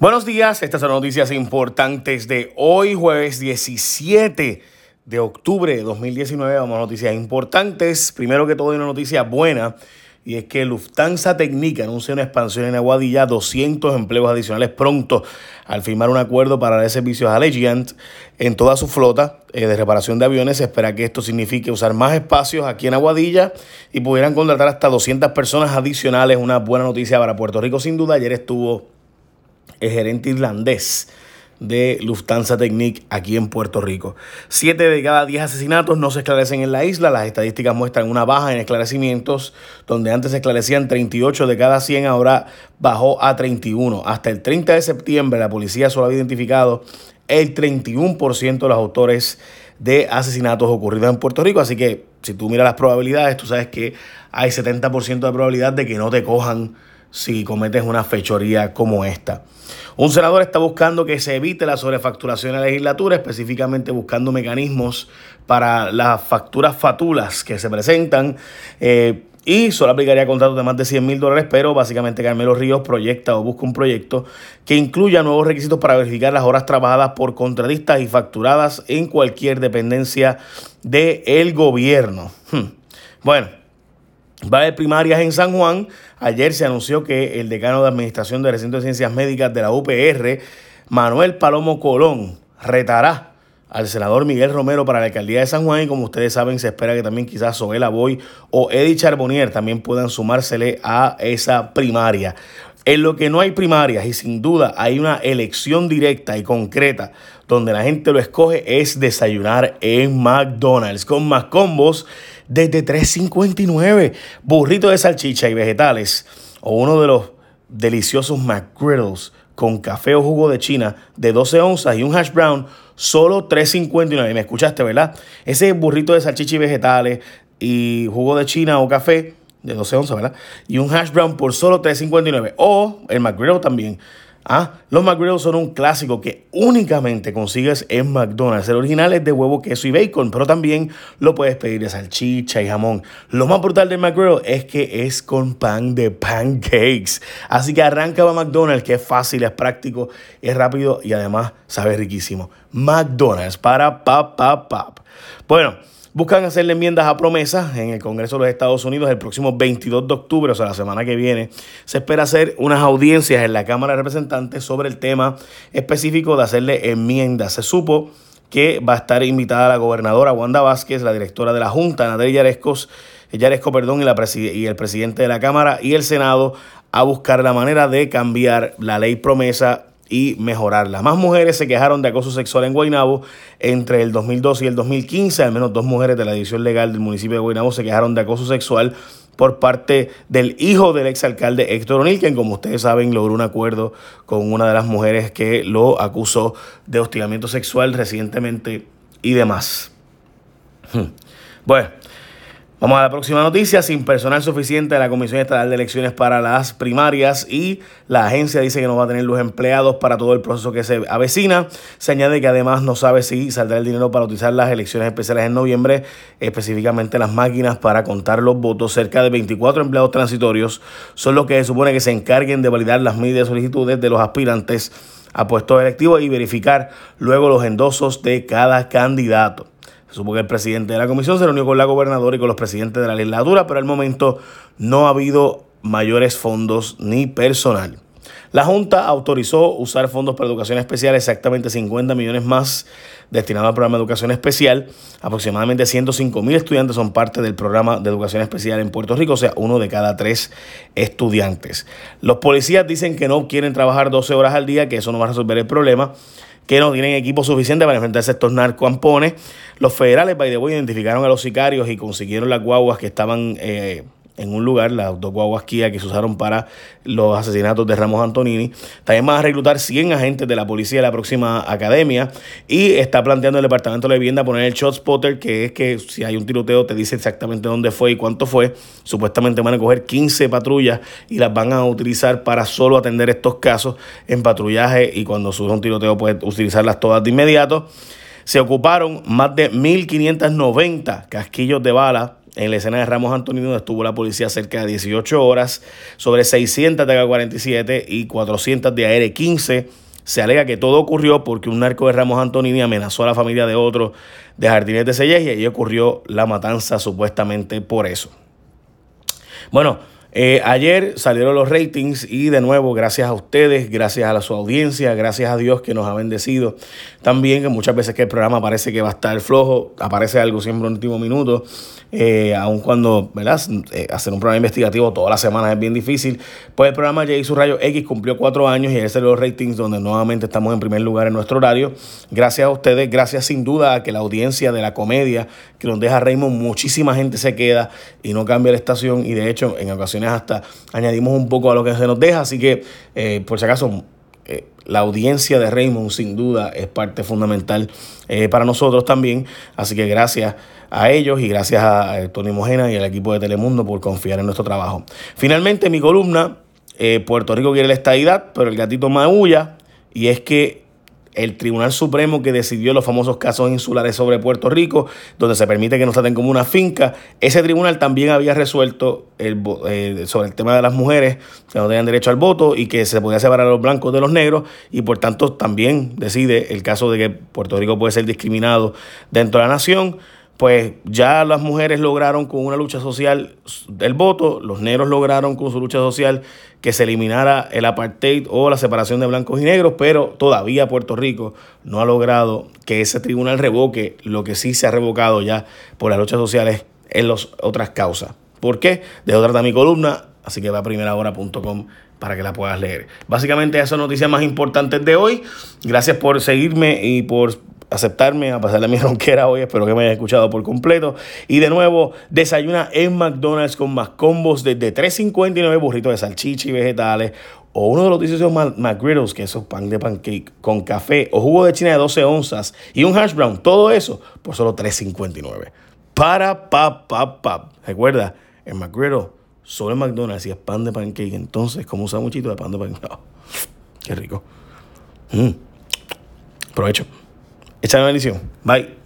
Buenos días, estas son noticias importantes de hoy, jueves 17 de octubre de 2019. Vamos a noticias importantes. Primero que todo, hay una noticia buena y es que Lufthansa Technica anuncia una expansión en Aguadilla, 200 empleos adicionales pronto al firmar un acuerdo para dar servicios a Legiant en toda su flota eh, de reparación de aviones. Se espera que esto signifique usar más espacios aquí en Aguadilla y pudieran contratar hasta 200 personas adicionales. Una buena noticia para Puerto Rico, sin duda. Ayer estuvo el gerente irlandés de Lufthansa Technic aquí en Puerto Rico. Siete de cada diez asesinatos no se esclarecen en la isla. Las estadísticas muestran una baja en esclarecimientos, donde antes se esclarecían 38 de cada 100, ahora bajó a 31. Hasta el 30 de septiembre la policía solo había identificado el 31% de los autores de asesinatos ocurridos en Puerto Rico. Así que si tú miras las probabilidades, tú sabes que hay 70% de probabilidad de que no te cojan si cometes una fechoría como esta. Un senador está buscando que se evite la sobrefacturación en la legislatura, específicamente buscando mecanismos para las facturas fatulas que se presentan. Eh, y solo aplicaría contratos de más de 100 mil dólares, pero básicamente Carmelo Ríos proyecta o busca un proyecto que incluya nuevos requisitos para verificar las horas trabajadas por contratistas y facturadas en cualquier dependencia del gobierno. Hmm. Bueno, Va a haber primarias en San Juan. Ayer se anunció que el decano de Administración de Recinto de Ciencias Médicas de la UPR, Manuel Palomo Colón, retará al senador Miguel Romero para la alcaldía de San Juan y como ustedes saben se espera que también quizás Soela Boy o Eddie Charbonnier también puedan sumársele a esa primaria. En lo que no hay primarias y sin duda hay una elección directa y concreta donde la gente lo escoge es desayunar en McDonald's con más combos desde 3.59. Burrito de salchicha y vegetales o uno de los deliciosos McGriddles con café o jugo de China de 12 onzas y un hash brown, solo 3.59. Me escuchaste, ¿verdad? Ese burrito de salchicha y vegetales y jugo de China o café de 12 onzas, ¿verdad? Y un hash brown por solo 3.59. O el McGriddle también Ah, los McGriddles son un clásico que únicamente consigues en McDonald's. El original es de huevo, queso y bacon, pero también lo puedes pedir de salchicha y jamón. Lo más brutal del McGriddle es que es con pan de pancakes. Así que arranca a McDonald's, que es fácil, es práctico, es rápido y además sabe riquísimo. McDonald's para pap, pap, pap. Bueno. Buscan hacerle enmiendas a promesas en el Congreso de los Estados Unidos el próximo 22 de octubre, o sea, la semana que viene. Se espera hacer unas audiencias en la Cámara de Representantes sobre el tema específico de hacerle enmiendas. Se supo que va a estar invitada la gobernadora Wanda Vázquez, la directora de la Junta, Nadia Yarescos, Yaresco, perdón, y, la y el presidente de la Cámara y el Senado a buscar la manera de cambiar la ley promesa y mejorarla. Más mujeres se quejaron de acoso sexual en Guaynabo entre el 2012 y el 2015. Al menos dos mujeres de la edición legal del municipio de Guaynabo se quejaron de acoso sexual por parte del hijo del exalcalde Héctor O'Neill, quien como ustedes saben logró un acuerdo con una de las mujeres que lo acusó de hostigamiento sexual recientemente y demás. Hmm. Bueno, Vamos a la próxima noticia. Sin personal suficiente la Comisión Estatal de Elecciones para las primarias y la agencia dice que no va a tener los empleados para todo el proceso que se avecina. Se añade que además no sabe si saldrá el dinero para utilizar las elecciones especiales en noviembre, específicamente las máquinas para contar los votos. Cerca de 24 empleados transitorios son los que se supone que se encarguen de validar las medidas solicitudes de los aspirantes a puestos electivos y verificar luego los endosos de cada candidato. Se supo que el presidente de la comisión se reunió con la gobernadora y con los presidentes de la legislatura, pero al momento no ha habido mayores fondos ni personal. La Junta autorizó usar fondos para educación especial, exactamente 50 millones más destinados al programa de educación especial. Aproximadamente 105 mil estudiantes son parte del programa de educación especial en Puerto Rico, o sea, uno de cada tres estudiantes. Los policías dicen que no quieren trabajar 12 horas al día, que eso no va a resolver el problema que no tienen equipo suficiente para enfrentarse a estos narcoampones. Los federales, by the way, identificaron a los sicarios y consiguieron las guaguas que estaban eh, en un lugar, las dos guaguas que se usaron para los asesinatos de Ramos Antonini. También van a reclutar 100 agentes de la policía de la próxima academia y está planteando el Departamento de Vivienda poner el shot spotter, que es que si hay un tiroteo te dice exactamente dónde fue y cuánto fue. Supuestamente van a coger 15 patrullas y las van a utilizar para solo atender estos casos en patrullaje y cuando sube un tiroteo puede utilizarlas todas de inmediato se ocuparon más de 1.590 casquillos de bala en la escena de Ramos Antonio, donde estuvo la policía cerca de 18 horas, sobre 600 de AK-47 y 400 de AR-15. Se alega que todo ocurrió porque un narco de Ramos Antonini amenazó a la familia de otro de Jardines de Selles y ahí ocurrió la matanza supuestamente por eso. Bueno, eh, ayer salieron los ratings y de nuevo, gracias a ustedes, gracias a su audiencia, gracias a Dios que nos ha bendecido. También que muchas veces que el programa parece que va a estar flojo, aparece algo siempre en último minuto, eh, aun cuando, ¿verdad? Eh, hacer un programa investigativo toda la semana es bien difícil. Pues el programa J su Rayo X cumplió cuatro años y ayer salieron los ratings donde nuevamente estamos en primer lugar en nuestro horario. Gracias a ustedes, gracias sin duda a que la audiencia de la comedia que nos deja Raymond, muchísima gente se queda y no cambia la estación y de hecho en ocasiones hasta añadimos un poco a lo que se nos deja, así que eh, por si acaso eh, la audiencia de Raymond sin duda es parte fundamental eh, para nosotros también, así que gracias a ellos y gracias a Tony Mojena y al equipo de Telemundo por confiar en nuestro trabajo. Finalmente mi columna, Puerto Rico quiere la estadidad, pero el gatito maulla y es que el Tribunal Supremo que decidió los famosos casos insulares sobre Puerto Rico, donde se permite que no traten como una finca. Ese tribunal también había resuelto el, eh, sobre el tema de las mujeres que no tenían derecho al voto y que se podía separar a los blancos de los negros y por tanto también decide el caso de que Puerto Rico puede ser discriminado dentro de la nación pues ya las mujeres lograron con una lucha social el voto, los negros lograron con su lucha social que se eliminara el apartheid o la separación de blancos y negros, pero todavía Puerto Rico no ha logrado que ese tribunal revoque lo que sí se ha revocado ya por las luchas sociales en las otras causas. ¿Por qué? Dejo tratar mi columna, así que va a primerahora.com para que la puedas leer. Básicamente esas son noticias más importantes de hoy. Gracias por seguirme y por aceptarme, a pasarle mi ronquera hoy. Espero que me haya escuchado por completo. Y de nuevo, desayuna en McDonald's con más combos desde 3.59 burritos de salchicha y vegetales. O uno de los deliciosos McGriddles, que es pan de pancake con café o jugo de china de 12 onzas y un hash brown. Todo eso por solo 3.59. Para, pa, pa, pa. Recuerda, el McGriddle solo en McDonald's y es pan de pancake. Entonces, como un muchito de pan de pancake. qué rico. Mm. Provecho. Echa una bendición. Bye.